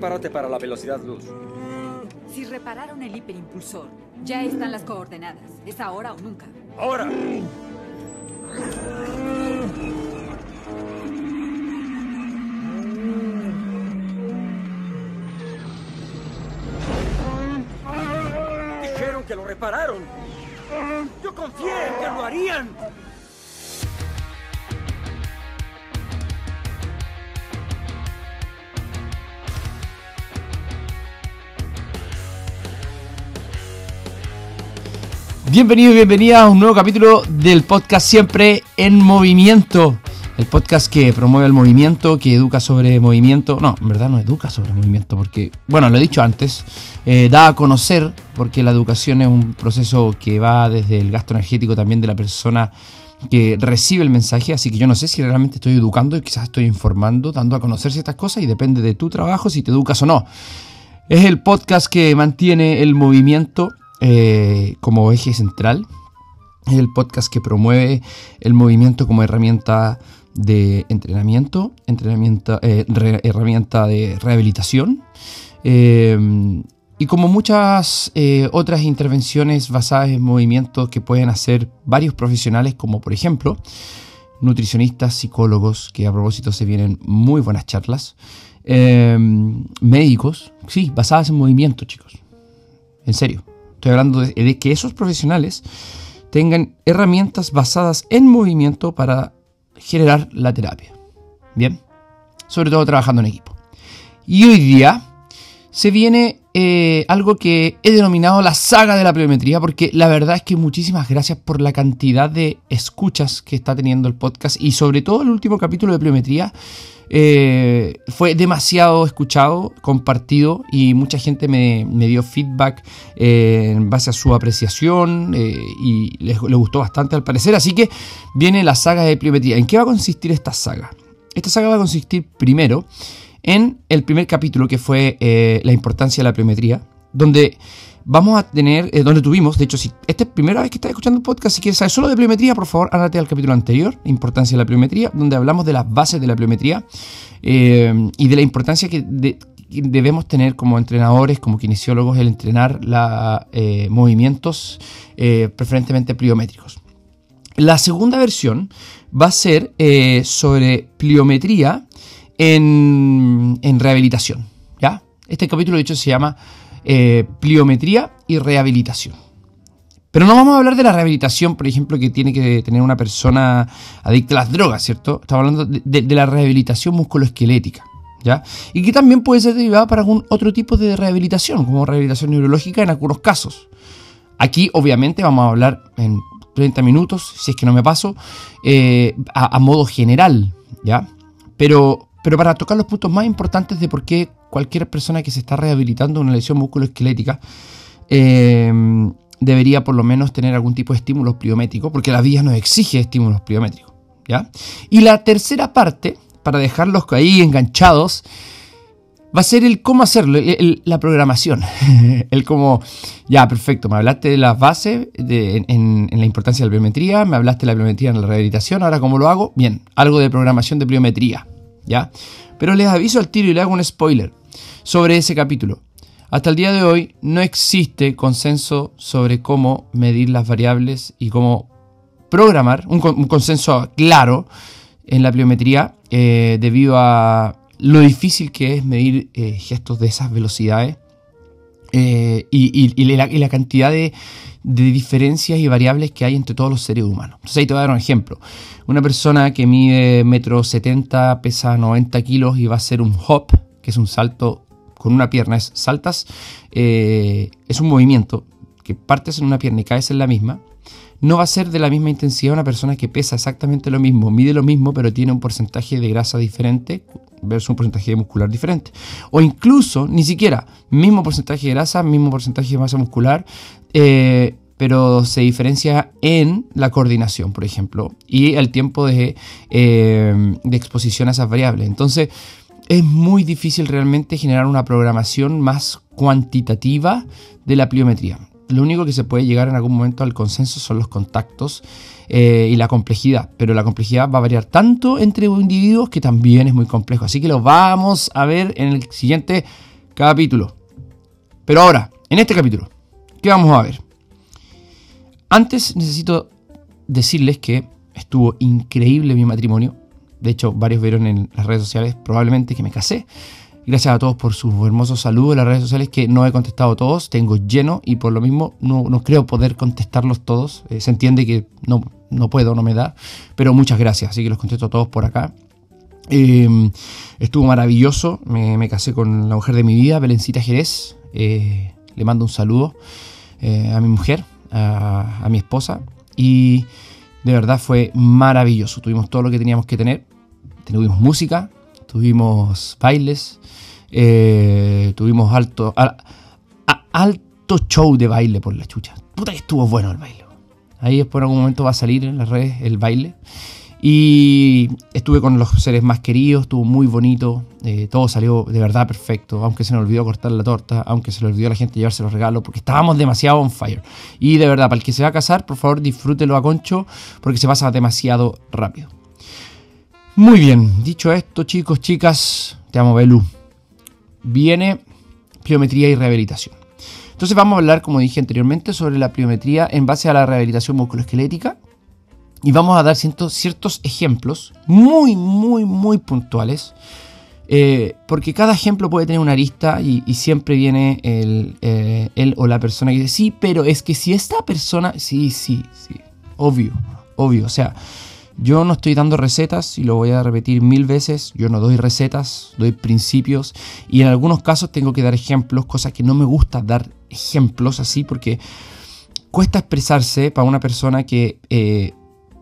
prepárate para la velocidad luz. Si repararon el hiperimpulsor, ya están las coordenadas. Es ahora o nunca. ¡Ahora! Dijeron que lo repararon. Yo confié en que lo harían. Bienvenido y bienvenida a un nuevo capítulo del podcast Siempre en Movimiento. El podcast que promueve el movimiento, que educa sobre movimiento. No, en verdad no educa sobre movimiento, porque, bueno, lo he dicho antes, eh, da a conocer, porque la educación es un proceso que va desde el gasto energético también de la persona que recibe el mensaje, así que yo no sé si realmente estoy educando y quizás estoy informando, dando a conocer ciertas cosas y depende de tu trabajo si te educas o no. Es el podcast que mantiene el movimiento eh, como eje central. Es el podcast que promueve el movimiento como herramienta de entrenamiento, eh, herramienta de rehabilitación. eh, y como muchas eh, otras intervenciones basadas en movimientos que pueden hacer varios profesionales, como por ejemplo nutricionistas, psicólogos, que a propósito se vienen muy buenas charlas, eh, médicos, sí, basadas en movimiento, chicos. En serio. Estoy hablando de, que esos profesionales tengan herramientas basadas en movimiento para generar la terapia. Bien. Sobre todo trabajando en equipo. Y hoy día se viene eh, algo que he denominado la saga de la pliometría, porque la verdad es que muchísimas gracias por la cantidad de escuchas que está teniendo el podcast y sobre todo el último capítulo de pliometría. Eh, fue demasiado escuchado, compartido y mucha gente me, me dio feedback eh, en base a su apreciación eh, y les, les gustó bastante al parecer. Así que viene la saga de pliometría. ¿En qué va a consistir esta saga? Esta saga va a consistir primero en el primer capítulo que fue la importancia de la pliometría, donde vamos a tener, eh, donde tuvimos, de hecho, si esta es la primera vez que estás escuchando el podcast, si quieres saber solo de pliometría, por favor, ándate al capítulo anterior, importancia de la pliometría, donde hablamos de las bases de la pliometría eh, y de la importancia que, de- que debemos tener como entrenadores, como kinesiólogos, el entrenar la, eh, movimientos preferentemente pliométricos. La segunda versión va a ser sobre pliometría en, en rehabilitación. ¿ya? Este capítulo, de hecho, se llama eh, Pliometría y Rehabilitación. Pero no vamos a hablar de la rehabilitación, por ejemplo, que tiene que tener una persona adicta a las drogas, ¿cierto? Estamos hablando de, la rehabilitación musculoesquelética. ¿Ya? Y que también puede ser derivada para algún otro tipo de rehabilitación, como rehabilitación neurológica en algunos casos. Aquí, obviamente, vamos a hablar en 30 minutos, si es que no me paso, eh, a, a modo general, ¿ya? Pero, pero para tocar los puntos más importantes de por qué cualquier persona que se está rehabilitando una lesión musculoesquelética eh, debería por lo menos tener algún tipo de estímulo pliométrico, porque la vía nos exige estímulos pliométricos, ¿ya? Y la tercera parte, para dejarlos ahí enganchados, va a ser el cómo hacerlo, la programación. el cómo, ya, perfecto, me hablaste de las bases, de, en la importancia de la pliometría, me hablaste de la pliometría en la rehabilitación, ahora cómo lo hago, bien, algo de programación de pliometría, Pero les aviso al tiro y le hago un spoiler sobre ese capítulo. Hasta el día de hoy no existe consenso sobre cómo medir las variables y cómo programar, un, con- un consenso claro en la pliometría eh, debido a lo difícil que es medir eh, gestos de esas velocidades eh, y la cantidad de, de diferencias y variables que hay entre todos los seres humanos. Entonces ahí te voy a dar un ejemplo. Una persona que mide metro 70, pesa 90 kilos y va a hacer un hop, que es un salto con una pierna, es saltas, eh, es un movimiento que partes en una pierna y caes en la misma, no va a ser de la misma intensidad una persona que pesa exactamente lo mismo, mide lo mismo, pero tiene un porcentaje de grasa diferente versus un porcentaje muscular diferente. O incluso, ni siquiera, mismo porcentaje de grasa, mismo porcentaje de masa muscular, eh, pero se diferencia en la coordinación, por ejemplo, y el tiempo de, eh, de exposición a esas variables. Entonces, es muy difícil realmente generar una programación más cuantitativa de la pliometría. Lo único que se puede llegar en algún momento al consenso son los contactos eh, y la complejidad, pero la complejidad va a variar tanto entre individuos que también es muy complejo. Así que lo vamos a ver en el siguiente capítulo. Pero ahora, en este capítulo, ¿qué vamos a ver? Antes necesito decirles que estuvo increíble mi matrimonio. De hecho, varios vieron en las redes sociales probablemente que me casé. Gracias a todos por sus hermosos saludos en las redes sociales que no he contestado todos. Tengo lleno y por lo mismo no, creo poder contestarlos todos. Eh, se entiende que no, no puedo, no me da. Pero muchas gracias. Así que los contesto todos por acá. Em, estuvo maravilloso. Me, casé con la mujer de mi vida, Belencita Jerez. Eh, le mando un saludo eh, a mi mujer, a, mi esposa. Y de verdad fue maravilloso. Tuvimos todo lo que teníamos que tener. Tuvimos música, tuvimos bailes, eh, tuvimos alto, alto show de baile por la chucha. Puta que estuvo bueno el baile. Ahí después en algún momento va a salir en las redes el baile. Y estuve con los seres más queridos, estuvo muy bonito, eh, todo salió de verdad perfecto, aunque se nos olvidó cortar la torta, aunque se le olvidó a la gente llevarse los regalos, porque estábamos demasiado on fire. Y de verdad, para el que se va a casar, por favor disfrútelo a concho, porque se pasa demasiado rápido. Muy bien, dicho esto, chicos, chicas, te amo, Belu. Viene pliometría y rehabilitación. Entonces vamos a hablar, como dije anteriormente, sobre la pliometría en base a la rehabilitación musculoesquelética y vamos a dar ciertos, ejemplos muy, muy, muy puntuales. Eh, porque cada ejemplo puede tener una arista y, siempre viene el, eh, él o la persona que dice, sí, pero es que si esta persona, sí, sí, sí, obvio, obvio. O sea, yo no estoy dando recetas y lo voy a repetir mil veces. Yo no doy recetas, doy principios y en algunos casos tengo que dar ejemplos, cosas que no me gusta dar ejemplos así porque cuesta expresarse para una persona que eh,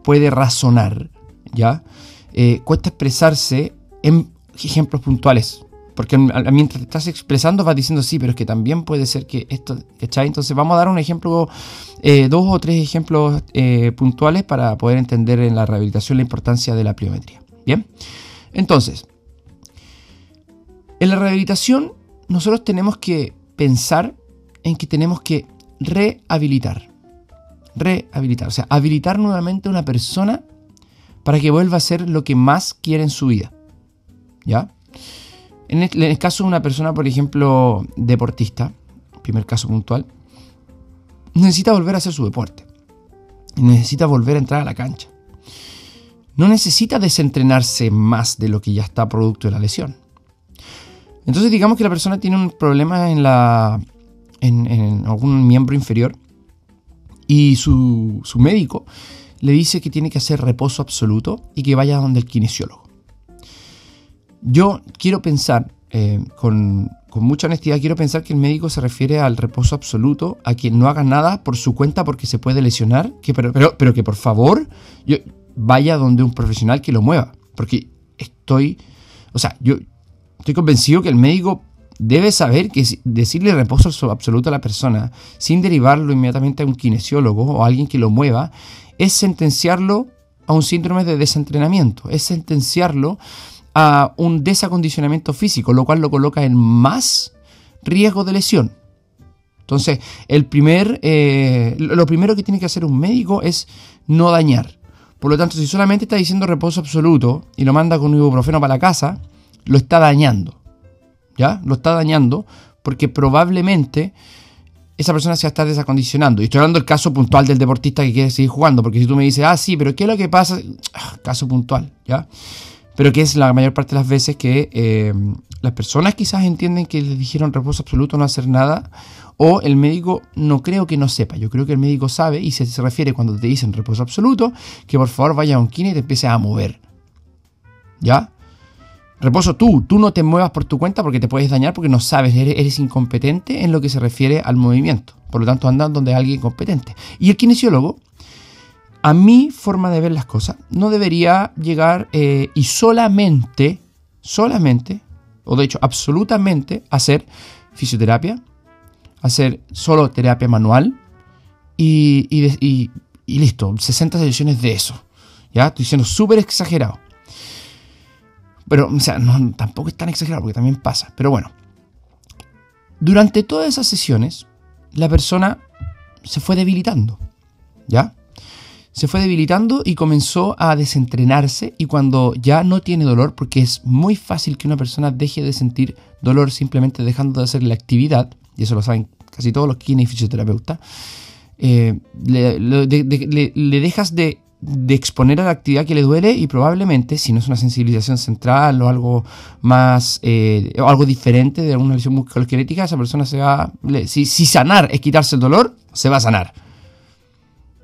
puede razonar, ¿ya? Eh, cuesta expresarse en ejemplos puntuales. Porque mientras estás expresando vas diciendo, sí, pero es que también puede ser que esto, ¿cachai? Entonces vamos a dar un ejemplo, eh, dos o tres ejemplos eh, puntuales para poder entender en la rehabilitación la importancia de la pliometría. Bien, entonces, en la rehabilitación nosotros tenemos que pensar en que tenemos que rehabilitar rehabilitar, o sea, habilitar nuevamente a una persona para que vuelva a ser lo que más quiere en su vida. ¿Ya? En el, caso de una persona, por ejemplo, deportista, primer caso puntual, necesita volver a hacer su deporte. Necesita volver a entrar a la cancha. No necesita desentrenarse más de lo que ya está producto de la lesión. Entonces digamos que la persona tiene un problema en, la, en algún miembro inferior y su, médico le dice que tiene que hacer reposo absoluto y que vaya donde el kinesiólogo. Yo quiero pensar, eh, con, mucha honestidad, quiero pensar que el médico se refiere al reposo absoluto, a que no haga nada por su cuenta porque se puede lesionar, que, pero, pero, pero que por favor yo, vaya donde un profesional que lo mueva. Porque estoy, o sea, yo estoy convencido que el médico debe saber que decirle reposo absoluto a la persona sin derivarlo inmediatamente a un kinesiólogo o a alguien que lo mueva es sentenciarlo a un síndrome de desentrenamiento, es sentenciarlo a un desacondicionamiento físico, lo cual lo coloca en más riesgo de lesión. Entonces, el primer, eh, lo primero que tiene que hacer un médico es no dañar. Por lo tanto, si solamente está diciendo reposo absoluto y lo manda con un ibuprofeno para la casa, lo está dañando. ¿Ya? Lo está dañando porque probablemente esa persona se va a estar desacondicionando. Y estoy hablando del caso puntual del deportista que quiere seguir jugando, porque si tú me dices, ah, sí, pero ¿qué es lo que pasa? Ah, caso puntual, ¿ya? Pero que es la mayor parte de las veces que eh, las personas quizás entienden que les dijeron reposo absoluto, no hacer nada, o el médico no creo que no sepa. Yo creo que el médico sabe y se, se refiere cuando te dicen reposo absoluto, que por favor vaya a un kine y te empiece a mover. ¿Ya? Reposo tú, tú no te muevas por tu cuenta porque te puedes dañar porque no sabes, eres, incompetente en lo que se refiere al movimiento. Por lo tanto, andas donde hay alguien competente. Y el kinesiólogo, a mi forma de ver las cosas, no debería llegar eh, y solamente, solamente, o de hecho absolutamente, hacer fisioterapia, hacer solo terapia manual y, y, y listo, 60 sesiones de eso. Ya, estoy siendo súper exagerado. Pero, o sea, tampoco es tan exagerado porque también pasa. Pero bueno, durante todas esas sesiones, la persona se fue debilitando. ¿Ya? Se fue debilitando y comenzó a desentrenarse y cuando ya no tiene dolor, porque es muy fácil que una persona deje de sentir dolor simplemente dejando de hacer la actividad, y eso lo saben casi todos los que tienen fisioterapeuta, eh, le, dejas de, de, exponer a la actividad que le duele y probablemente, si no es una sensibilización central o algo más, eh, o algo diferente de alguna lesión musculoesquelética, esa persona se va, si, si sanar es quitarse el dolor, se va a sanar.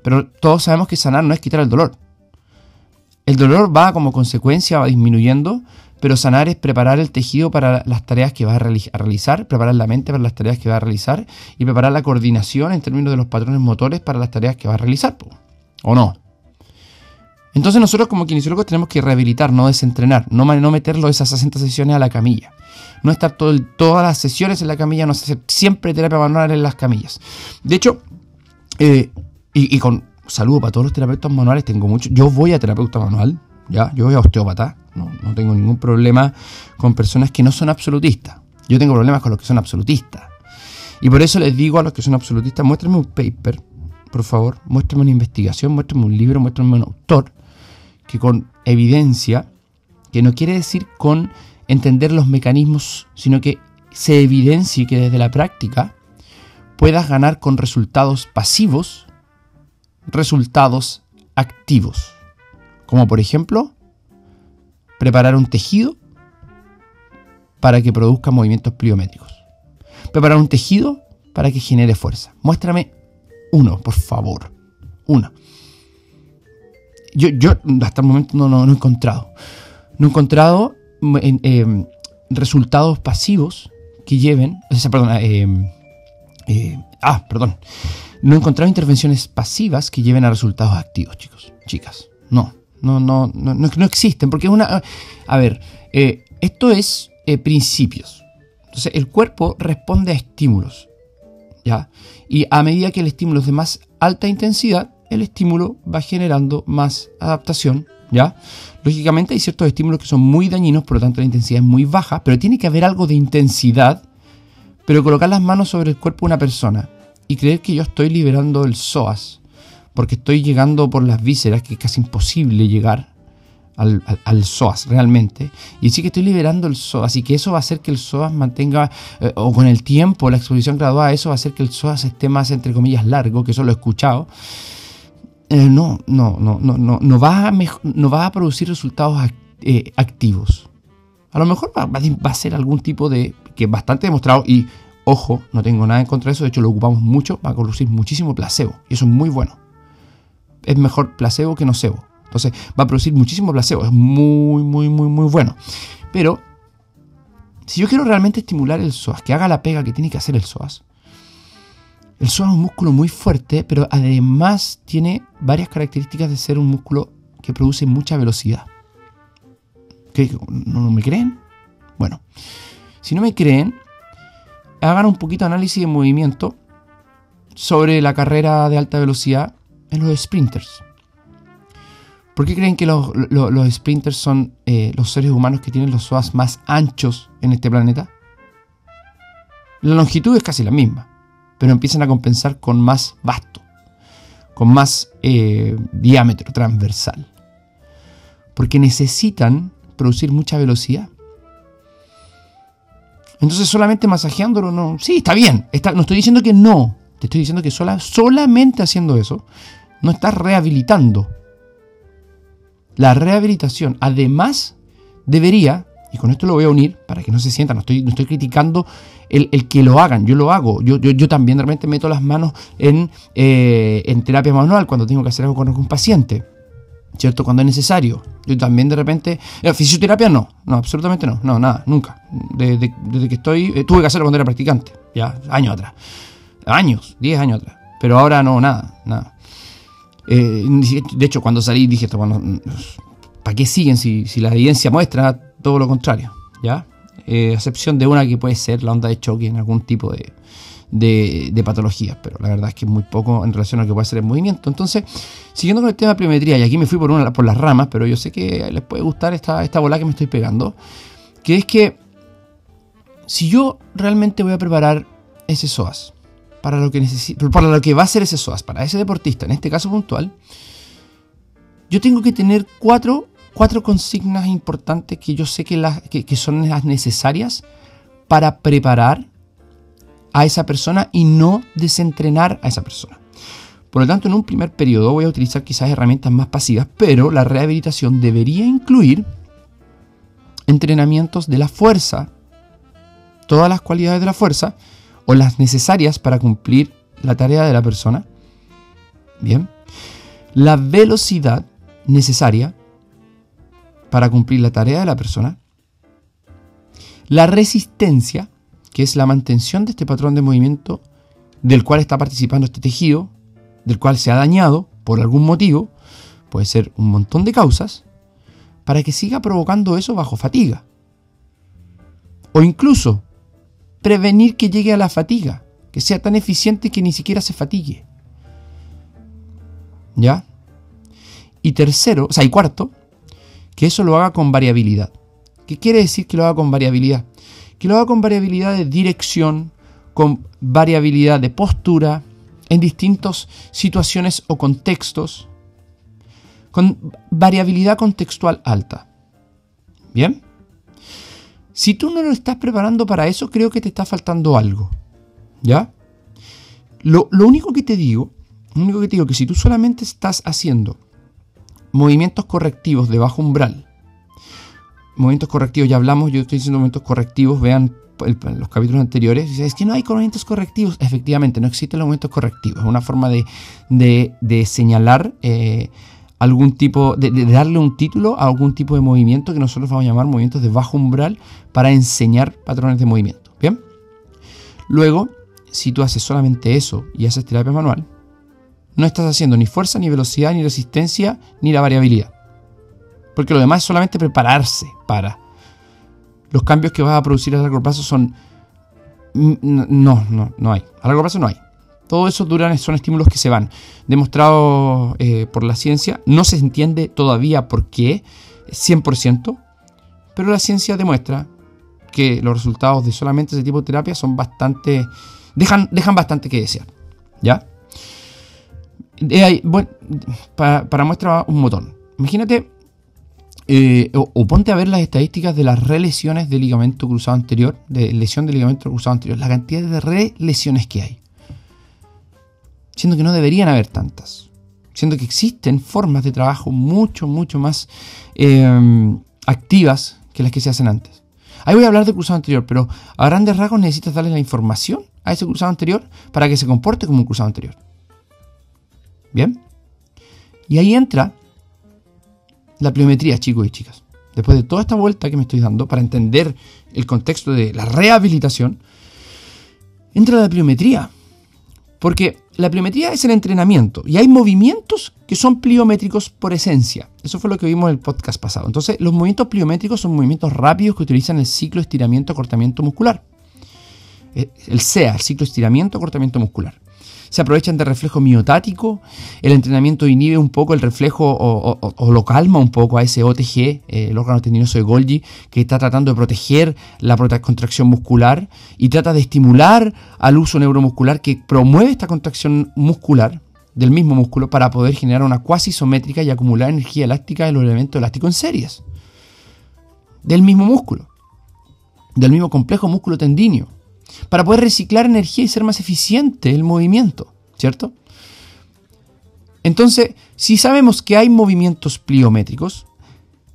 Pero todos sabemos que sanar no es quitar el dolor. El dolor va como consecuencia, va disminuyendo, pero sanar es preparar el tejido para las tareas que va a, realizar, preparar la mente para las tareas que va a realizar y preparar la coordinación en términos de los patrones motores para las tareas que va a realizar. ¿O no? Entonces nosotros como kinesiólogos tenemos que rehabilitar, no desentrenar, no, no meterlo esas 60 sesiones a la camilla. No estar todo todas las sesiones en la camilla, no hacer siempre terapia manual en las camillas. De hecho, eh, y, con saludo para todos los terapeutas manuales, tengo mucho. Yo voy a terapeuta manual, ya, yo voy a osteópata, no, no tengo ningún problema con personas que no son absolutistas. Yo tengo problemas con los que son absolutistas. Y por eso les digo a los que son absolutistas, muéstrenme un paper, por favor, muéstrenme una investigación, muéstrenme un libro, muéstrenme un autor que con evidencia, que no quiere decir con entender los mecanismos, sino que se evidencie que desde la práctica puedas ganar con resultados pasivos resultados activos, como por ejemplo preparar un tejido para que produzca movimientos pliométricos, preparar un tejido para que genere fuerza. Muéstrame uno, por favor, uno. Yo, yo hasta el momento no, no, he encontrado. No he encontrado em, resultados pasivos que lleven. Perdón, em, eh, ah, perdón. No he encontrado intervenciones pasivas que lleven a resultados activos, chicos, chicas. No, no, no, no, no existen, porque es una... A ver, eh, esto es eh, principios. Entonces, el cuerpo responde a estímulos, ¿ya? Y a medida que el estímulo es de más alta intensidad, el estímulo va generando más adaptación, ¿ya? Lógicamente hay ciertos estímulos que son muy dañinos, por lo tanto la intensidad es muy baja, pero tiene que haber algo de intensidad. Pero colocar las manos sobre el cuerpo de una persona y creer que yo estoy liberando el psoas, porque estoy llegando por las vísceras, que es casi imposible llegar al, al, psoas realmente, y sí que estoy liberando el psoas, y que eso va a hacer que el psoas mantenga, eh, o con el tiempo, la exposición graduada, eso va a hacer que el psoas esté más, entre comillas, largo, que eso lo he escuchado. Eh, no, no, no, no, no, no va a, no va a producir resultados eh, activos. A lo mejor va, va, a ser algún tipo de, que es bastante demostrado, y Ojo, no tengo nada en contra de eso, de hecho lo ocupamos mucho para producir muchísimo placebo, y eso es muy bueno. Es mejor placebo que nocebo. Entonces va a producir muchísimo placebo, es muy, muy, muy, muy bueno. Pero, si yo quiero realmente estimular el psoas, que haga la pega que tiene que hacer el psoas, el psoas es un músculo muy fuerte, pero además tiene varias características de ser un músculo que produce mucha velocidad. ¿No me creen? Bueno, si no me creen, hagan un poquito de análisis de movimiento sobre la carrera de alta velocidad en los sprinters. ¿Por qué creen que los, sprinters son eh, los seres humanos que tienen los psoas más anchos en este planeta? La longitud es casi la misma, pero empiezan a compensar con más vasto, con más eh, diámetro transversal. Porque necesitan producir mucha velocidad. Entonces solamente masajeándolo, no. Sí, está bien. no estoy diciendo que no. Te estoy diciendo que sola, solamente haciendo eso no estás rehabilitando. La rehabilitación, además, debería, y con esto lo voy a unir para que no se sienta, no estoy, no estoy criticando el, que lo hagan, yo lo hago. Yo, yo, también de repente meto las manos en, eh, en terapia manual cuando tengo que hacer algo con algún paciente. ¿cierto? Cuando es necesario. Yo también de repente... Eh, fisioterapia no, no, absolutamente no, no, nada, nunca. Desde, que estoy... Eh, tuve que hacerlo cuando era practicante, ya, años atrás. Años, 10 años atrás. Pero ahora no, nada, nada. De hecho, cuando salí dije, bueno, ¿para qué siguen si, si, la evidencia muestra todo lo contrario? ¿Ya? a excepción de una que puede ser la onda de choque en algún tipo de, de, patologías, pero la verdad es que es muy poco en relación a lo que puede ser el movimiento. Entonces, siguiendo con el tema de pliometría, y aquí me fui por, una, por las ramas, pero yo sé que les puede gustar esta, esta bola que me estoy pegando, que es que si yo realmente voy a preparar ese SOAS para lo que necesito, para lo que va a ser ese SOAS, para ese deportista, en este caso puntual, yo tengo que tener cuatro, cuatro consignas importantes que yo sé que, las, que son las necesarias para preparar a esa persona y no desentrenar a esa persona. Por lo tanto, en un primer periodo voy a utilizar quizás herramientas más pasivas, pero la rehabilitación debería incluir entrenamientos de la fuerza, todas las cualidades de la fuerza o las necesarias para cumplir la tarea de la persona. Bien. La velocidad necesaria para cumplir la tarea de la persona. La resistencia, que es la mantención de este patrón de movimiento del cual está participando este tejido, del cual se ha dañado por algún motivo, puede ser un montón de causas, para que siga provocando eso bajo fatiga. O incluso prevenir que llegue a la fatiga, que sea tan eficiente que ni siquiera se fatigue. ¿Ya? Y tercero, o sea, y cuarto, que eso lo haga con variabilidad. ¿Qué quiere decir que lo haga con variabilidad? Que lo haga con variabilidad de dirección, con variabilidad de postura, en distintas situaciones o contextos, con variabilidad contextual alta. ¿Bien? Si tú no lo estás preparando para eso, creo que te está faltando algo. ¿Ya? Lo, lo único que te digo, lo único que te digo que si tú solamente estás haciendo movimientos correctivos de bajo umbral, movimientos correctivos, ya hablamos, yo estoy diciendo movimientos correctivos, vean los capítulos anteriores, es que no hay movimientos correctivos. Efectivamente, no existen los movimientos correctivos. Es una forma de, señalar eh, algún tipo, de, darle un título a algún tipo de movimiento que nosotros vamos a llamar movimientos de bajo umbral para enseñar patrones de movimiento. Bien. Luego, si tú haces solamente eso y haces terapia manual, no estás haciendo ni fuerza, ni velocidad, ni resistencia, ni la variabilidad. Porque lo demás es solamente prepararse para los cambios que vas a producir a largo plazo son... No, no, no hay. A largo plazo no hay. Todo eso duran, son estímulos que se van. Demostrado eh, por la ciencia, no se entiende todavía por qué, 100%, pero la ciencia demuestra que los resultados de solamente ese tipo de terapia son bastante... dejan, dejan bastante que desear. ¿Ya? Bueno, para, para muestra un botón. Imagínate eh, o, ponte a ver las estadísticas de las relesiones de ligamento cruzado anterior, de lesión de ligamento cruzado anterior, la cantidad de relesiones que hay. Siendo que no deberían haber tantas. Siendo que existen formas de trabajo mucho, mucho más em, activas que las que se hacen antes. Ahí voy a hablar de cruzado anterior, pero a grandes rasgos necesitas darle la información a ese cruzado anterior para que se comporte como un cruzado anterior. ¿Bien? Y ahí entra la pliometría, chicos y chicas. Después de toda esta vuelta que me estoy dando para entender el contexto de la rehabilitación, entra la pliometría. Porque la pliometría es el entrenamiento y hay movimientos que son pliométricos por esencia. Eso fue lo que vimos en el podcast pasado. Entonces, los movimientos pliométricos son movimientos rápidos que utilizan el ciclo estiramiento-acortamiento muscular. Eh, el SEA, el ciclo estiramiento-acortamiento muscular se aprovechan de reflejo miotático, el entrenamiento inhibe un poco el reflejo o, lo calma un poco a ese OTG, eh, el órgano tendinoso de Golgi, que está tratando de proteger la contracción muscular y trata de estimular al uso neuromuscular que promueve esta contracción muscular del mismo músculo para poder generar una cuasi isométrica y acumular energía elástica de los elementos elásticos en series. Del mismo músculo. Del mismo complejo músculo tendíneo para poder reciclar energía y ser más eficiente el movimiento, ¿cierto? Entonces, si sabemos que hay movimientos pliométricos,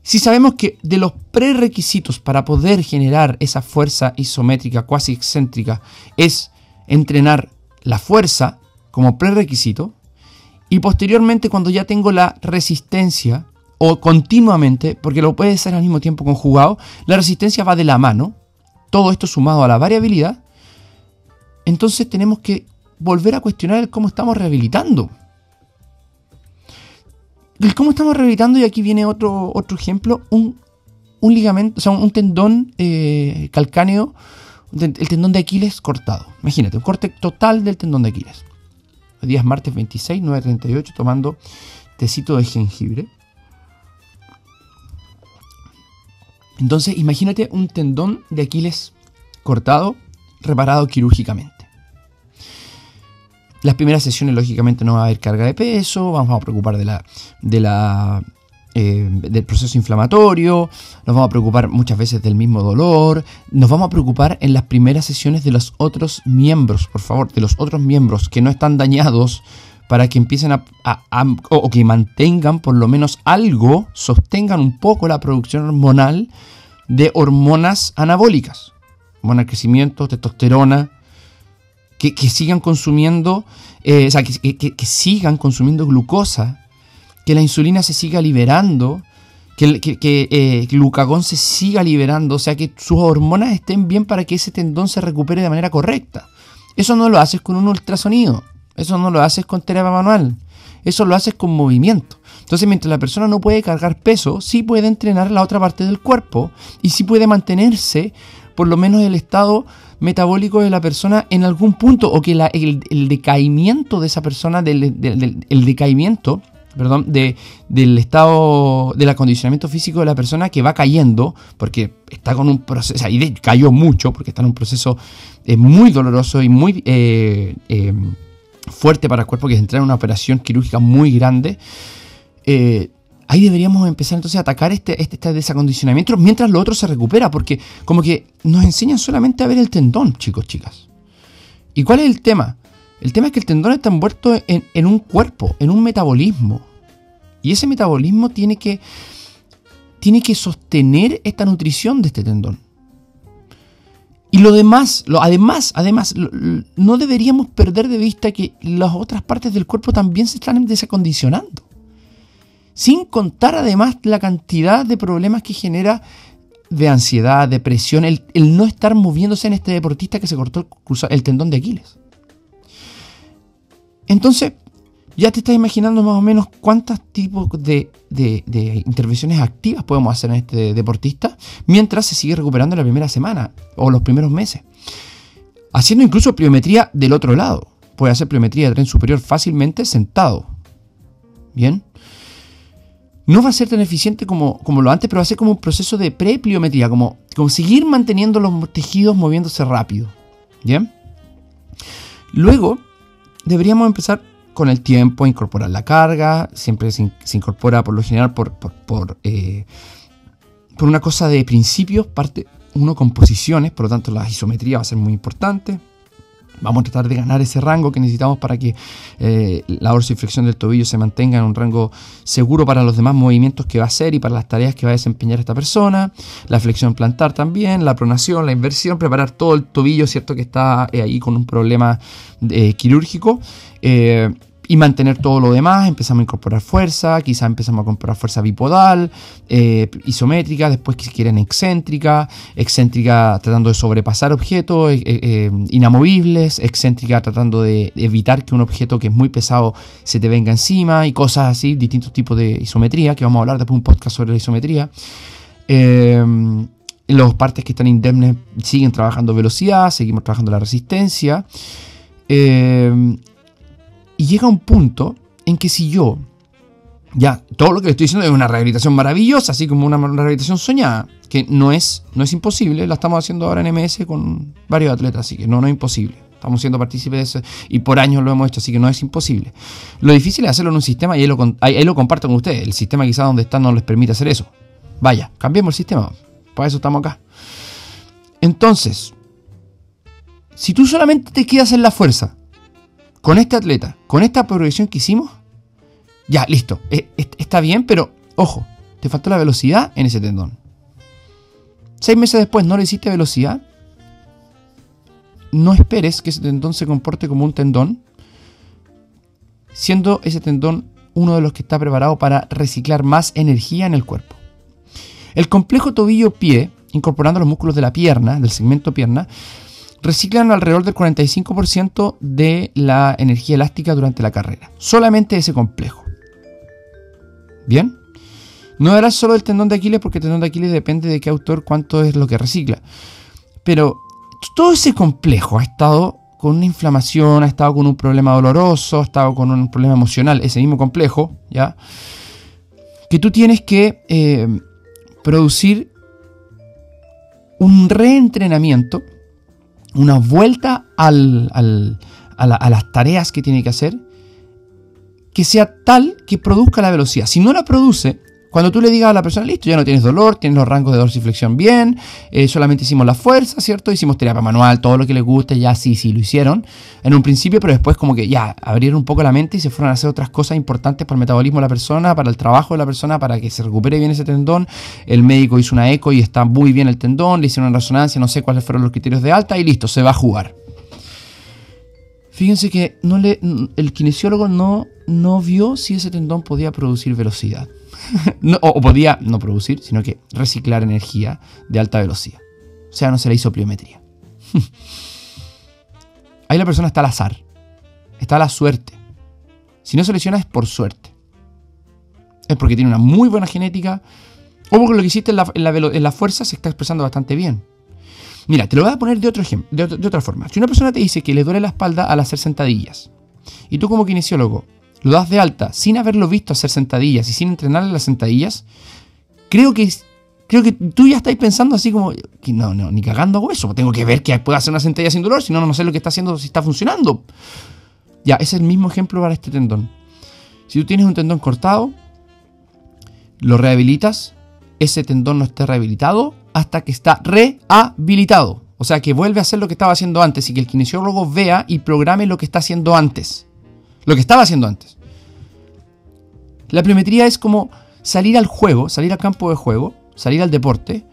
si sabemos que de los prerequisitos para poder generar esa fuerza isométrica cuasi excéntrica es entrenar la fuerza como prerequisito, y posteriormente cuando ya tengo la resistencia, o continuamente, porque lo puede ser al mismo tiempo conjugado, la resistencia va de la mano, todo esto sumado a la variabilidad, entonces tenemos que volver a cuestionar cómo estamos rehabilitando. El cómo estamos rehabilitando, y aquí viene otro, otro ejemplo, un, ligamento, o sea, un tendón eh, calcáneo, el tendón de Aquiles cortado. Imagínate, un corte total del tendón de Aquiles. Hoy día es martes 26, 9.38, tomando tecito de jengibre. Entonces, imagínate un tendón de Aquiles cortado reparado quirúrgicamente. Las primeras sesiones, lógicamente, no va a haber carga de peso, vamos a preocupar de la, de la, eh, del proceso inflamatorio, nos vamos a preocupar muchas veces del mismo dolor, nos vamos a preocupar en las primeras sesiones de los otros miembros, por favor, de los otros miembros que no están dañados para que empiecen a, o que mantengan por lo menos algo, sostengan un poco la producción hormonal de hormonas anabólicas, hormonas de crecimiento, testosterona, que, sigan consumiendo, eh, o sea, que, sigan consumiendo glucosa, que la insulina se siga liberando, que, el eh, glucagón se siga liberando, o sea, que sus hormonas estén bien para que ese tendón se recupere de manera correcta. Eso no lo haces con un ultrasonido. Eso no lo haces con terapia manual. Eso lo haces con movimiento. Entonces, mientras la persona no puede cargar peso, sí puede entrenar la otra parte del cuerpo y sí puede mantenerse por lo menos el estado metabólico de la persona en algún punto o que el, decaimiento de esa persona, del, el decaimiento, perdón, de, del estado del acondicionamiento físico de la persona que va cayendo, porque está con un proceso, ahí cayó mucho, porque está en un proceso eh, muy doloroso y muy... Eh, eh, fuerte para el cuerpo, que es entrar en una operación quirúrgica muy grande, eh, ahí deberíamos empezar entonces a atacar este, este, este, desacondicionamiento mientras lo otro se recupera, porque como que nos enseñan solamente a ver el tendón, chicos, chicas. ¿Y cuál es el tema? El tema es que el tendón está envuelto en, en un cuerpo, en un metabolismo. Y ese metabolismo tiene que, tiene que sostener esta nutrición de este tendón. Y lo demás, lo, además, además, no deberíamos perder de vista que las otras partes del cuerpo también se están desacondicionando. Sin contar además la cantidad de problemas que genera de ansiedad, depresión, el, no estar moviéndose en este deportista que se cortó el tendón de Aquiles. Entonces, ya te estás imaginando más o menos cuántos tipos de, intervenciones activas podemos hacer en este deportista mientras se sigue recuperando la primera semana o los primeros meses. Haciendo incluso pliometría del otro lado. Puede hacer pliometría de tren superior fácilmente sentado. Bien. No va a ser tan eficiente como, lo antes, pero va a ser como un proceso de pre-pliometría, como, como seguir manteniendo los tejidos moviéndose rápido. Bien. Luego, deberíamos empezar con el tiempo incorporar la carga, siempre se, incorpora por lo general por, por, eh, por, una cosa de principios, parte uno con posiciones, por lo tanto la isometría va a ser muy importante. Vamos a tratar de ganar ese rango que necesitamos para que eh, la dorsiflexión del tobillo se mantenga en un rango seguro para los demás movimientos que va a hacer y para las tareas que va a desempeñar esta persona. La flexión plantar también, la pronación, la inversión, preparar todo el tobillo, ¿cierto? Que está eh, ahí con un problema quirúrgico y mantener todo lo demás. Empezamos a incorporar fuerza, quizá empezamos a incorporar fuerza bipodal, eh, isométrica, después si quieren excéntrica, excéntrica tratando de sobrepasar objetos eh, eh, inamovibles, excéntrica tratando de evitar que un objeto que es muy pesado se te venga encima y cosas así, distintos tipos de isometría, que vamos a hablar después un podcast sobre la isometría. los partes que están indemnes siguen trabajando velocidad, seguimos trabajando la resistencia. Y llega un punto en que si yo, ya, todo lo que le estoy diciendo es una rehabilitación maravillosa, así como una rehabilitación soñada, que no es, no es imposible, la estamos haciendo ahora en MS con varios atletas, así que no, no es imposible. Estamos siendo partícipes de eso y por años lo hemos hecho, así que no es imposible. Lo difícil es hacerlo en un sistema y ahí lo, ahí lo comparto con ustedes. El sistema quizás donde están no les permite hacer eso. Vaya, cambiemos el sistema. Para eso estamos acá. Entonces, si tú solamente te quedas en la fuerza, con este atleta, con esta progresión que hicimos, ya, listo, e, está bien, pero ojo, te faltó la velocidad en ese tendón. Seis meses después no le hiciste velocidad. No esperes que ese tendón se comporte como un tendón, siendo ese tendón uno de los que está preparado para reciclar más energía en el cuerpo. El complejo tobillo-pie, incorporando los músculos de la pierna, del segmento pierna, reciclan alrededor del 45% de la energía elástica durante la carrera. Solamente ese complejo. ¿Bien? No era solo el tendón de Aquiles porque el tendón de Aquiles depende de qué autor cuánto es lo que recicla. Pero todo ese complejo ha estado con una inflamación, ha estado con un problema doloroso, ha estado con un problema emocional, ese mismo complejo, ¿ya? Que tú tienes que eh, producir un reentrenamiento una vuelta a, las tareas que tiene que hacer que sea tal que produzca la velocidad. Si no la produce, Cuando tú le digas a la persona, listo, ya no tienes dolor, tienes los rangos de dorsiflexión bien, eh, solamente hicimos la fuerza, ¿cierto? Hicimos terapia manual, todo lo que les guste, ya sí, sí, lo hicieron en un principio, pero después como que ya abrieron un poco la mente y se fueron a hacer otras cosas importantes para el metabolismo de la persona, para el trabajo de la persona, para que se recupere bien ese tendón. El médico hizo una eco y está muy bien el tendón, le hicieron una resonancia, no sé cuáles fueron los criterios de alta y listo, se va a jugar. Fíjense que no le, el kinesiólogo no, no vio si ese tendón podía producir velocidad. o, podía no producir, sino que reciclar energía de alta velocidad. O sea, no se le hizo pliometría. Ahí la persona está al azar. Está a la suerte. Si no se es por suerte. Es porque tiene una muy buena genética. O porque lo que hiciste en la, la, fuerza se está expresando bastante bien. Mira, te lo voy a poner de, otro ejemplo, de, de, otra forma. Si una persona te dice que le duele la espalda al hacer sentadillas, y tú como kinesiólogo lo das de alta sin haberlo visto hacer sentadillas y sin entrenarle las sentadillas, creo que, creo que tú ya estás pensando así como, no, no, ni cagando hago eso, tengo que ver que puede hacer una sentadilla sin dolor, si no, no sé lo que está haciendo, si está funcionando. Ya, es el mismo ejemplo para este tendón. Si tú tienes un tendón cortado, lo rehabilitas, ese tendón no está rehabilitado hasta que está rehabilitado. O sea, que vuelve a hacer lo que estaba haciendo antes y que el kinesiólogo vea y programe lo que está haciendo antes lo que estaba haciendo antes. La pliometría es como salir al juego, salir al campo de juego, salir al deporte,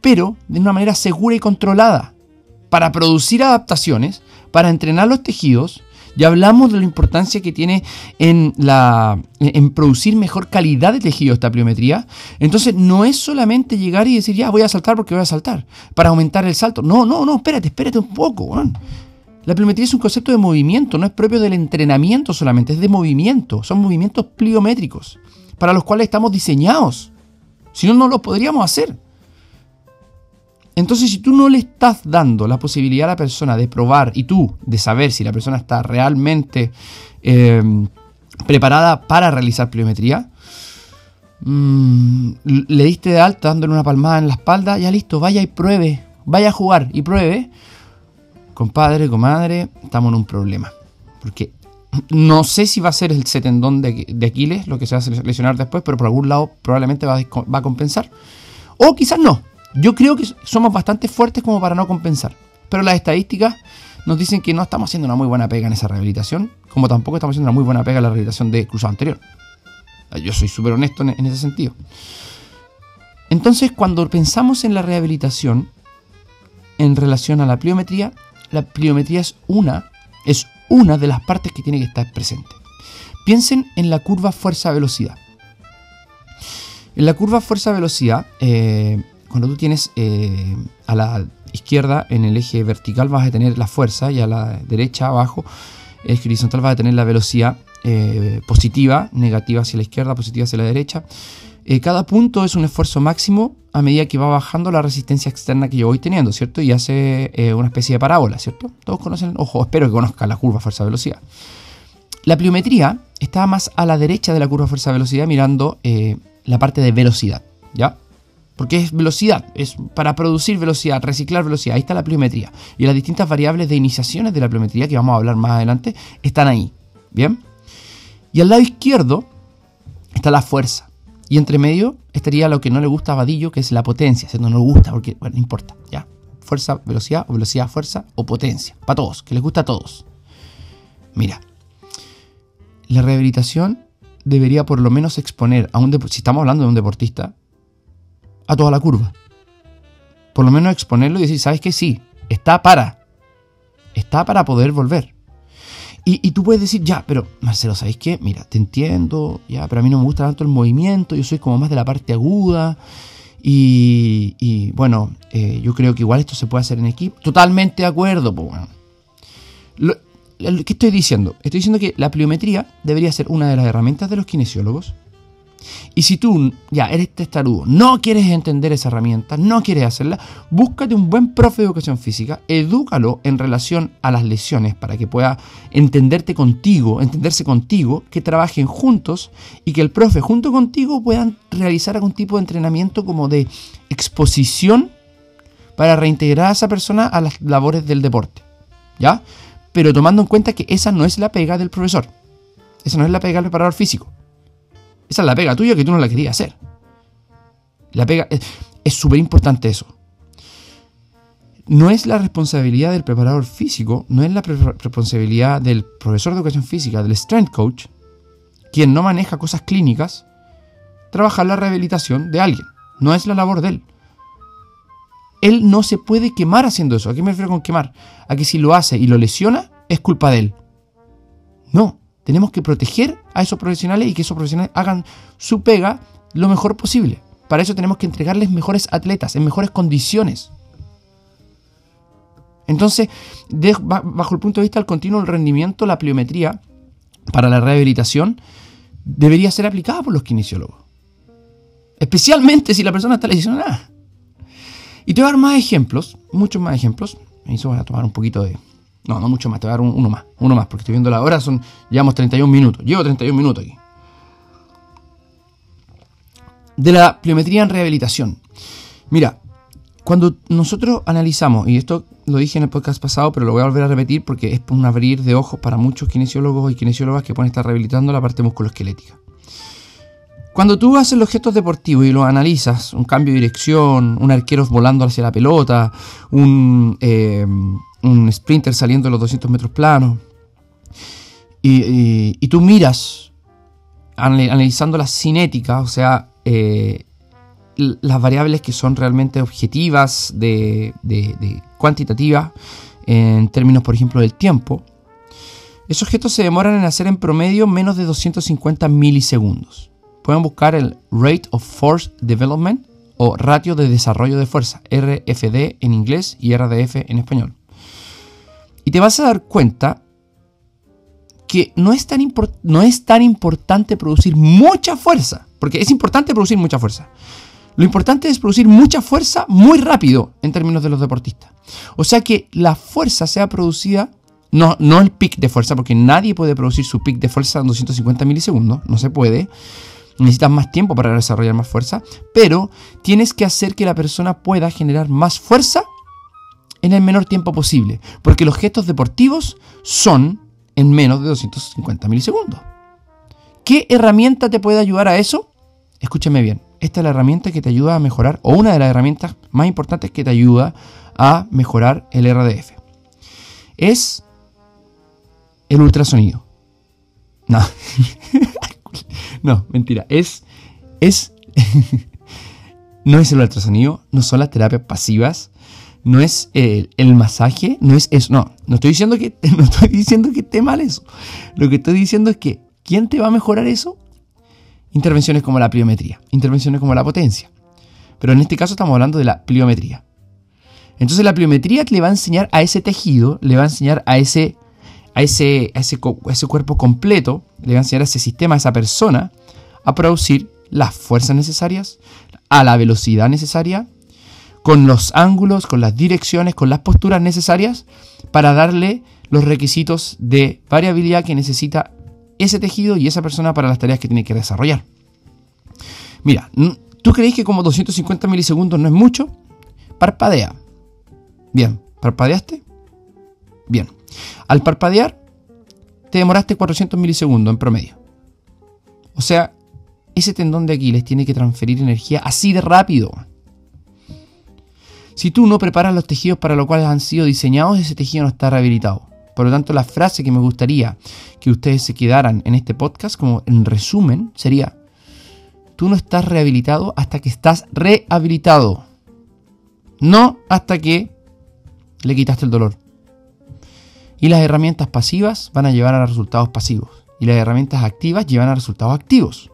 pero de una manera segura y controlada, para producir adaptaciones, para entrenar los tejidos. Ya hablamos de la importancia que tiene en, la, en producir mejor calidad de tejido esta pliometría. Entonces no es solamente llegar y decir, ya voy a saltar porque voy a saltar, para aumentar el salto. No, no, no, espérate, espérate un poco. La pliometría es un concepto de movimiento, no es propio del entrenamiento solamente, es de movimiento. Son movimientos pliométricos para los cuales estamos diseñados. Si no, no lo podríamos hacer. Entonces, si tú no le estás dando la posibilidad a la persona de probar y tú de saber si la persona está realmente em, preparada para realizar pliometría, mm, le diste de alta dándole una palmada en la espalda, ya listo, vaya y pruebe, vaya a jugar y pruebe compadre, comadre, estamos en un problema. Porque no sé si va a ser el setendón de, Aquiles lo que se va a lesionar después, pero por algún lado probablemente va a, compensar. O quizás no. Yo creo que somos bastante fuertes como para no compensar. Pero las estadísticas nos dicen que no estamos haciendo una muy buena pega en esa rehabilitación, como tampoco estamos haciendo una muy buena pega en la rehabilitación de cruzado anterior. Yo soy súper honesto en ese sentido. Entonces, cuando pensamos en la rehabilitación en relación a la pliometría, la pliometría es una, es una de las partes que tiene que estar presente. Piensen en la curva fuerza-velocidad. En la curva fuerza-velocidad, eh, cuando tú tienes eh, a la izquierda en el eje vertical vas a tener la fuerza y a la derecha abajo, el eje horizontal vas a tener la velocidad eh, positiva, negativa hacia la izquierda, positiva hacia la derecha. Eh, cada punto es un esfuerzo máximo a medida que va bajando la resistencia externa que yo voy teniendo, ¿cierto? Y hace eh, una especie de parábola, ¿cierto? Todos conocen, ojo, espero que conozcan la curva fuerza-velocidad. La pliometría está más a la derecha de la curva fuerza-velocidad mirando eh, la parte de velocidad, ¿ya? Porque es velocidad, es para producir velocidad, reciclar velocidad, ahí está la pliometría. Y las distintas variables de iniciaciones de la pliometría, que vamos a hablar más adelante, están ahí, ¿bien? Y al lado izquierdo está la fuerza. Y entre medio estaría lo que no le gusta a Vadillo, que es la potencia. Si no le gusta, porque, bueno, no importa, ya. Fuerza, velocidad, o velocidad, fuerza, o potencia. Para todos, que les gusta a todos. Mira, la rehabilitación debería por lo menos exponer a un si estamos hablando de un deportista, a toda la curva. Por lo menos exponerlo y decir, ¿sabes qué? Sí, está para. Está para poder volver. Y, tú puedes decir, ya, pero Marcelo, ¿sabéis qué? Mira, te entiendo, ya, pero a mí no me gusta tanto el movimiento, yo soy como más de la parte aguda. Y, bueno, eh, yo creo que igual esto se puede hacer en equipo. Totalmente de acuerdo, pues bueno. ¿Qué estoy diciendo? Estoy diciendo que la pliometría debería ser una de las herramientas de los kinesiólogos y si tú ya eres testarudo, no quieres entender esa herramienta, no quieres hacerla, búscate un buen profe de educación física, edúcalo en relación a las lesiones para que pueda entenderte contigo, entenderse contigo, que trabajen juntos y que el profe junto contigo puedan realizar algún tipo de entrenamiento como de exposición para reintegrar a esa persona a las labores del deporte. ¿Ya? Pero tomando en cuenta que esa no es la pega del profesor. Esa no es la pega del preparador físico. Esa es la pega tuya que tú no la querías hacer. La pega es súper importante eso. No es la responsabilidad del preparador físico, no es la responsabilidad del profesor de educación física, del strength coach, quien no maneja cosas clínicas, trabajar la rehabilitación de alguien. No es la labor de él. Él no se puede quemar haciendo eso. ¿A qué me refiero con quemar? A que si lo hace y lo lesiona, es culpa de él. No, tenemos que proteger a esos profesionales y que esos profesionales hagan su pega lo mejor posible. Para eso tenemos que entregarles mejores atletas, en mejores condiciones. Entonces, bajo el punto de vista del continuo rendimiento, la pliometría para la rehabilitación debería ser aplicada por los kinesiólogos. Especialmente si la persona está lesionada. Y te voy a dar más ejemplos, muchos más ejemplos. Me hizo a tomar un poquito de... No, no mucho más, te voy a dar uno más, uno más, porque estoy viendo la hora, son, llevamos 31 minutos. Llevo 31 minutos aquí. De la pliometría en rehabilitación. Mira, cuando nosotros analizamos, y esto lo dije en el podcast pasado, pero lo voy a volver a repetir porque es un abrir de ojos para muchos kinesiólogos y kinesiólogas que pueden estar rehabilitando la parte musculoesquelética. Cuando tú haces los gestos deportivos y los analizas, un cambio de dirección, un arquero volando hacia la pelota, un, eh, sprinter saliendo de los 200 metros planos, y, tú miras analizando la cinética, o sea, eh, las variables que son realmente objetivas, de, de cuantitativas, en términos, por ejemplo, del tiempo, esos gestos se demoran en hacer en promedio menos de 250 milisegundos pueden buscar el Rate of Force Development o ratio de desarrollo de fuerza, RFD en inglés y RDF en español. Y te vas a dar cuenta que no es, tan no es tan importante producir mucha fuerza, porque es importante producir mucha fuerza. Lo importante es producir mucha fuerza muy rápido en términos de los deportistas. O sea que la fuerza sea producida, no, no el pic de fuerza, porque nadie puede producir su pic de fuerza en 250 milisegundos, no se puede necesitas más tiempo para desarrollar más fuerza, pero tienes que hacer que la persona pueda generar más fuerza en el menor tiempo posible, porque los gestos deportivos son en menos de 250 milisegundos. ¿Qué herramienta te puede ayudar a eso? Escúchame bien, esta es la herramienta que te ayuda a mejorar, o una de las herramientas más importantes que te ayuda a mejorar el RDF. Es el ultrasonido. No. no, mentira. Es. Es. no es el ultrasonido, no son las terapias pasivas, no es el, masaje, no es eso. No, no estoy diciendo que no estoy diciendo que esté mal eso. Lo que estoy diciendo es que ¿quién te va a mejorar eso? Intervenciones como la pliometría, intervenciones como la potencia. Pero en este caso estamos hablando de la pliometría. Entonces la pliometría le va a enseñar a ese tejido, le va a enseñar a ese a ese, ese, cuerpo completo, le va a enseñar a ese sistema, a esa persona, a producir las fuerzas necesarias, a la velocidad necesaria, con los ángulos, con las direcciones, con las posturas necesarias para darle los requisitos de variabilidad que necesita ese tejido y esa persona para las tareas que tiene que desarrollar. Mira, ¿tú crees que como 250 milisegundos no es mucho? Parpadea. Bien, ¿parpadeaste? Bien. Al parpadear, te demoraste 400 milisegundos en promedio. O sea, ese tendón de Aquiles tiene que transferir energía así de rápido. Si tú no preparas los tejidos para los cuales han sido diseñados, ese tejido no está rehabilitado. Por lo tanto, la frase que me gustaría que ustedes se quedaran en este podcast, como en resumen, sería, tú no estás rehabilitado hasta que estás rehabilitado. No hasta que le quitaste el dolor. Y las herramientas pasivas van a llevar a resultados pasivos. Y las herramientas activas llevan a resultados activos.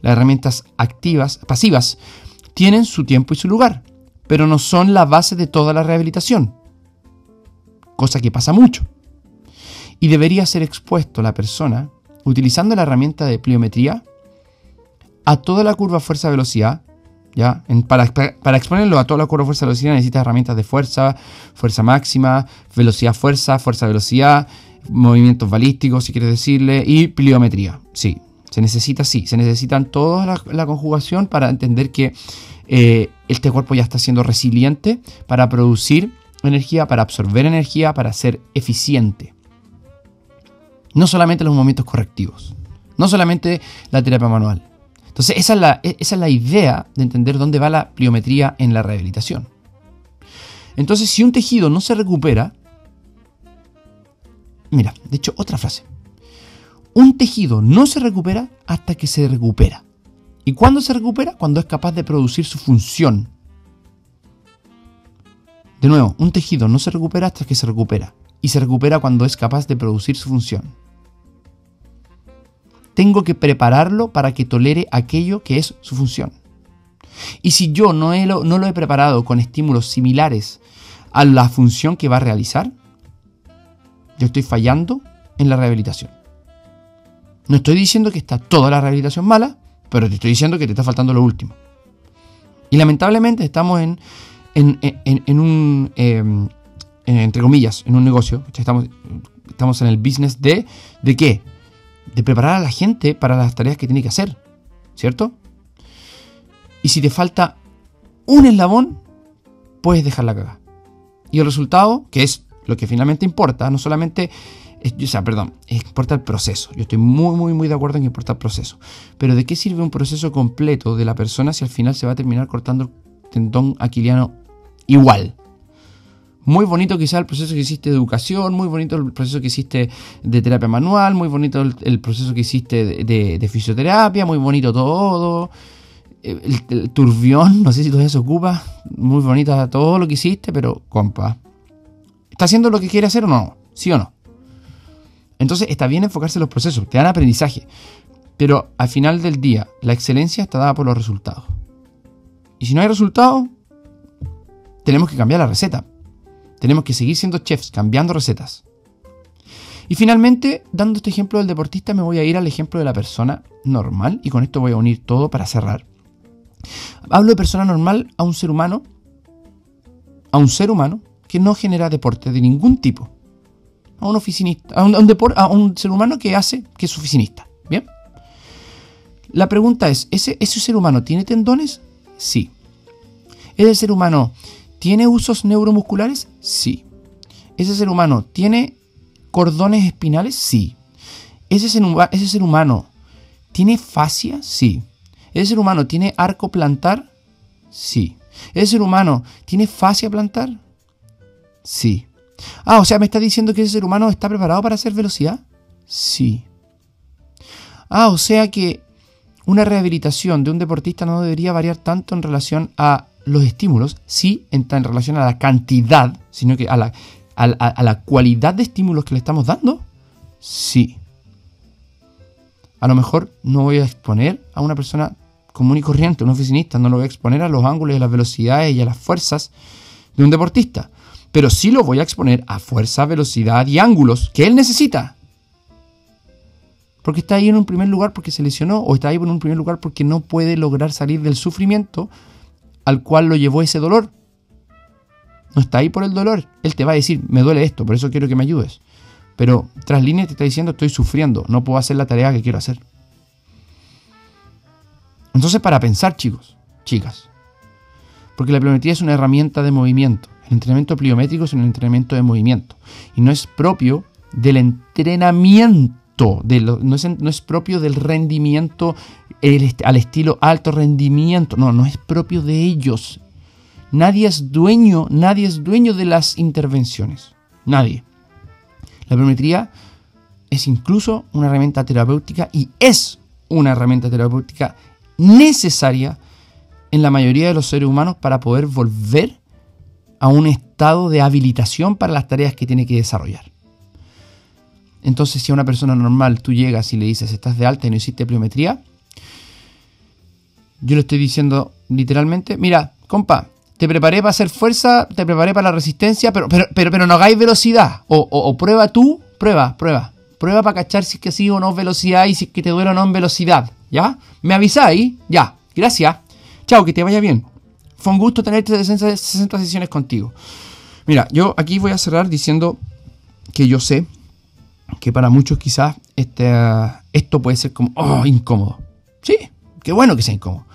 Las herramientas activas, pasivas, tienen su tiempo y su lugar, pero no son la base de toda la rehabilitación. Cosa que pasa mucho. Y debería ser expuesto la persona, utilizando la herramienta de pliometría, a toda la curva fuerza-velocidad para, exponerlo a toda la curva fuerza velocidad necesitas herramientas de fuerza, fuerza máxima, velocidad fuerza, fuerza velocidad, movimientos balísticos, si quieres decirle, y pliometría. Sí, se necesita, sí, se necesitan toda la, conjugación para entender que eh, este cuerpo ya está siendo resiliente para producir energía, para absorber energía, para ser eficiente. No solamente los movimientos correctivos, no solamente la terapia manual, Entonces, esa es, la, e, esa es la idea de entender dónde va la pliometría en la rehabilitación. Entonces, si un tejido no se recupera, mira, de hecho, otra frase. Un tejido no se recupera hasta que se recupera. ¿Y cuándo se recupera? Cuando es capaz de producir su función. De nuevo, un tejido no se recupera hasta que se recupera. Y se recupera cuando es capaz de producir su función. Tengo que prepararlo para que tolere aquello que es su función. Y si yo no, no lo he preparado con estímulos similares a la función que va a realizar, yo estoy fallando en la rehabilitación. No estoy diciendo que está toda la rehabilitación mala, pero te estoy diciendo que te está faltando lo último. Y lamentablemente estamos en, en, un, em, entre comillas, en un negocio, estamos, estamos en el business de, ¿de qué? De preparar a la gente para las tareas que tiene que hacer, ¿cierto? Y si te falta un eslabón, puedes dejarla cagar. Y el resultado, que es lo que finalmente importa, no solamente o sea, perdón, importa el proceso. Yo estoy muy, muy, muy de acuerdo en que importa el proceso. Pero ¿de qué sirve un proceso completo de la persona si al final se va a terminar cortando el tendón aquiliano igual? Muy bonito quizá el proceso que hiciste de educación, muy bonito el proceso que hiciste de terapia manual, muy bonito el, proceso que hiciste de, fisioterapia, muy bonito todo. El, el, turbión, no sé si todavía se ocupa, muy bonito todo lo que hiciste, pero compa, ¿está haciendo lo que quiere hacer o no? ¿Sí o no? Entonces está bien enfocarse en los procesos, te dan aprendizaje. Pero al final del día, la excelencia está dada por los resultados. Y si no hay resultados, tenemos que cambiar la receta. Tenemos que seguir siendo chefs, cambiando recetas. Y finalmente, dando este ejemplo del deportista, me voy a ir al ejemplo de la persona normal y con esto voy a unir todo para cerrar. Hablo de persona normal a un ser humano, a un ser humano que no genera deporte de ningún tipo a un oficinista, a un, ser humano que hace, que es oficinista. ¿Bien? La pregunta es, ¿ese, ¿ese ser humano tiene tendones? Sí. ¿Ese ser humano tiene usos neuromusculares? Sí. ¿Ese ser humano tiene cordones espinales? Sí. ¿Ese ser, humano tiene fascia? Sí. ¿Ese ser humano tiene arco plantar? Sí. ¿Ese ser humano tiene fascia plantar? Sí. Ah, o sea, ¿me está diciendo que ese ser humano está preparado para hacer velocidad? Sí. Ah, o sea que una rehabilitación de un deportista no debería variar tanto en relación a los estímulos, sí, en, relación a la cantidad, sino que a la, a la cualidad de estímulos que le estamos dando. Sí. A lo mejor no voy a exponer a una persona común y corriente, un oficinista, no lo voy a exponer a los ángulos y a las velocidades y a las fuerzas de un deportista pero sí lo voy a exponer a fuerza, velocidad y ángulos que él necesita. Porque está ahí en un primer lugar porque se lesionó o está ahí en un primer lugar porque no puede lograr salir del sufrimiento al cual lo llevó ese dolor. No está ahí por el dolor. Él te va a decir, me duele esto, por eso quiero que me ayudes. Pero tras línea te está diciendo, estoy sufriendo, no puedo hacer la tarea que quiero hacer. Entonces, para pensar, chicos, chicas, porque la pliometría es una herramienta de movimiento. El entrenamiento pliométrico es un entrenamiento de movimiento y no es propio del entrenamiento, no, es, propio del rendimiento al estilo alto rendimiento, no, no es propio de ellos. Nadie es dueño, nadie es dueño de las intervenciones, nadie. La pliometría es incluso una herramienta terapéutica y es una herramienta terapéutica necesaria en la mayoría de los seres humanos para poder volver a un estado de habilitación para las tareas que tiene que desarrollar. Entonces, si a una persona normal tú llegas y le dices, estás de alta y no hiciste pliometría, yo le estoy diciendo literalmente, mira, compa, te preparé para hacer fuerza, te preparé para la resistencia, pero, pero, pero, no hagáis velocidad. O, prueba tú, prueba, prueba. Prueba para cachar si es que sí o no velocidad y si es que te duele o no en velocidad. ¿Ya? ¿Me avisáis? Ya. Gracias. Chao, que te vaya bien. Fue un gusto tener 60, 60 sesiones contigo. Mira, yo aquí voy a cerrar diciendo que yo sé que para muchos quizás este, esto puede ser como, oh, incómodo. Sí, qué bueno que sea incómodo.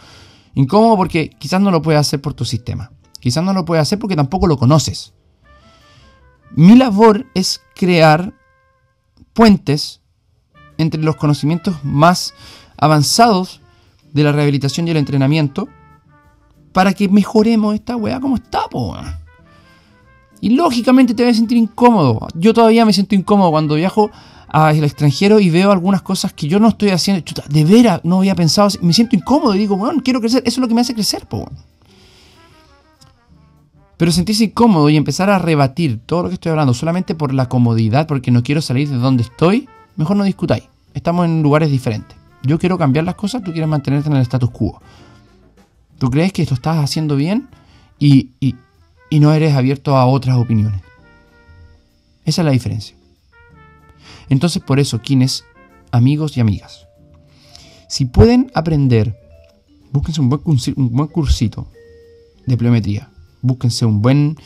Incómodo porque quizás no lo puedes hacer por tu sistema. Quizás no lo puedes hacer porque tampoco lo conoces. Mi labor es crear puentes entre los conocimientos más avanzados de la rehabilitación y el entrenamiento para que mejoremos esta weá como está, po. Y lógicamente te vas a sentir incómodo. Yo todavía me siento incómodo cuando viajo al extranjero y veo algunas cosas que yo no estoy haciendo. Chuta, de veras, no había pensado. Me siento incómodo y digo, bueno, quiero crecer. Eso es lo que me hace crecer, po. Pero sentirse incómodo y empezar a rebatir todo lo que estoy hablando solamente por la comodidad, porque no quiero salir de donde estoy, mejor no discutáis. Estamos en lugares diferentes. Yo quiero cambiar las cosas, tú quieres mantenerte en el status quo. Tú crees que lo estás haciendo bien y, y- y no eres abierto a otras opiniones. Esa es la diferencia. Entonces, por eso, quienes, amigos y amigas, si pueden aprender, búsquense un buen, cursi- un buen cursito de pliometría. Búsquense un buen,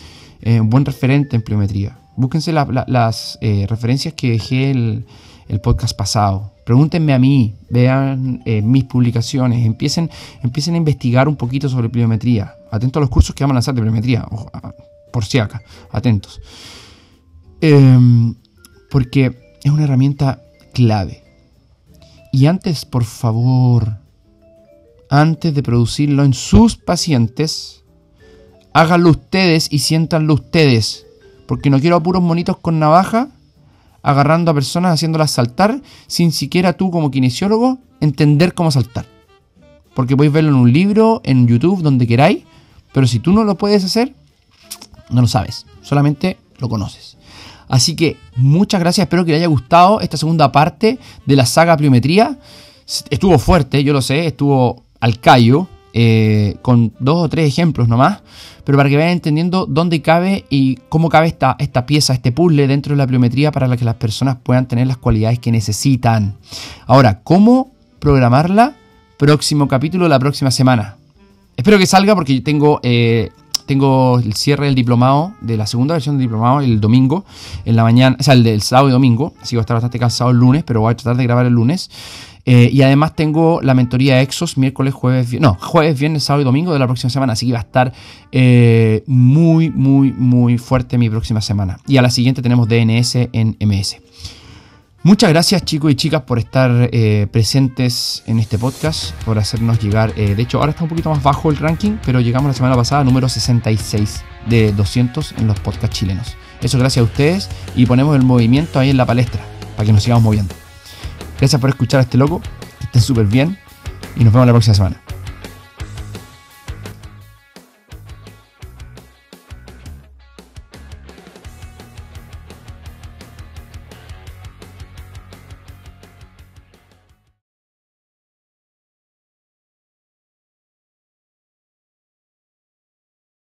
eh, buen referente en pliometría. Búsquense la- la- las eh, referencias que dejé el, el podcast pasado. Pregúntenme a mí, vean eh, mis publicaciones, empiecen, empiecen a investigar un poquito sobre pliometría. Atentos a los cursos que vamos a lanzar de pliometría, por si acá, atentos. Em, porque es una herramienta clave. Y antes, por favor, antes de producirlo en sus pacientes, háganlo ustedes y siéntanlo ustedes. Porque no quiero a puros monitos con navaja agarrando a personas haciéndolas saltar sin siquiera tú como kinesiólogo entender cómo saltar. Porque podéis verlo en un libro, en YouTube, donde queráis, pero si tú no lo puedes hacer, no lo sabes, solamente lo conoces. Así que muchas gracias, espero que les haya gustado esta segunda parte de la saga Pliometría. Estuvo fuerte, yo lo sé, estuvo al callo, eh, con dos o tres ejemplos nomás, pero para que vayan entendiendo dónde cabe y cómo cabe esta, esta pieza, este puzzle dentro de la pliometría para que las personas puedan tener las cualidades que necesitan. Ahora, ¿cómo programarla? Próximo capítulo la próxima semana. Espero que salga porque tengo, eh, tengo el cierre del diplomado, de la segunda versión del diplomado, el domingo, en la mañana, o sea, el del sábado y domingo. Así que voy a estar bastante cansado el lunes, pero voy a tratar de grabar el lunes. Eh, y además tengo la mentoría Exos miércoles, jueves, no, jueves, viernes, sábado y domingo de la próxima semana. Así que va a estar eh, muy, muy, muy fuerte mi próxima semana. Y a la siguiente tenemos DNS en MS. Muchas gracias chicos y chicas por estar eh, presentes en este podcast, por hacernos llegar. eh, de hecho, ahora está un poquito más bajo el ranking, pero llegamos la semana pasada a número 66 de 200 en los podcasts chilenos. Eso gracias a ustedes y ponemos el movimiento ahí en la palestra para que nos sigamos moviendo. Gracias por escuchar a este loco, que estén súper bien y nos vemos la próxima semana.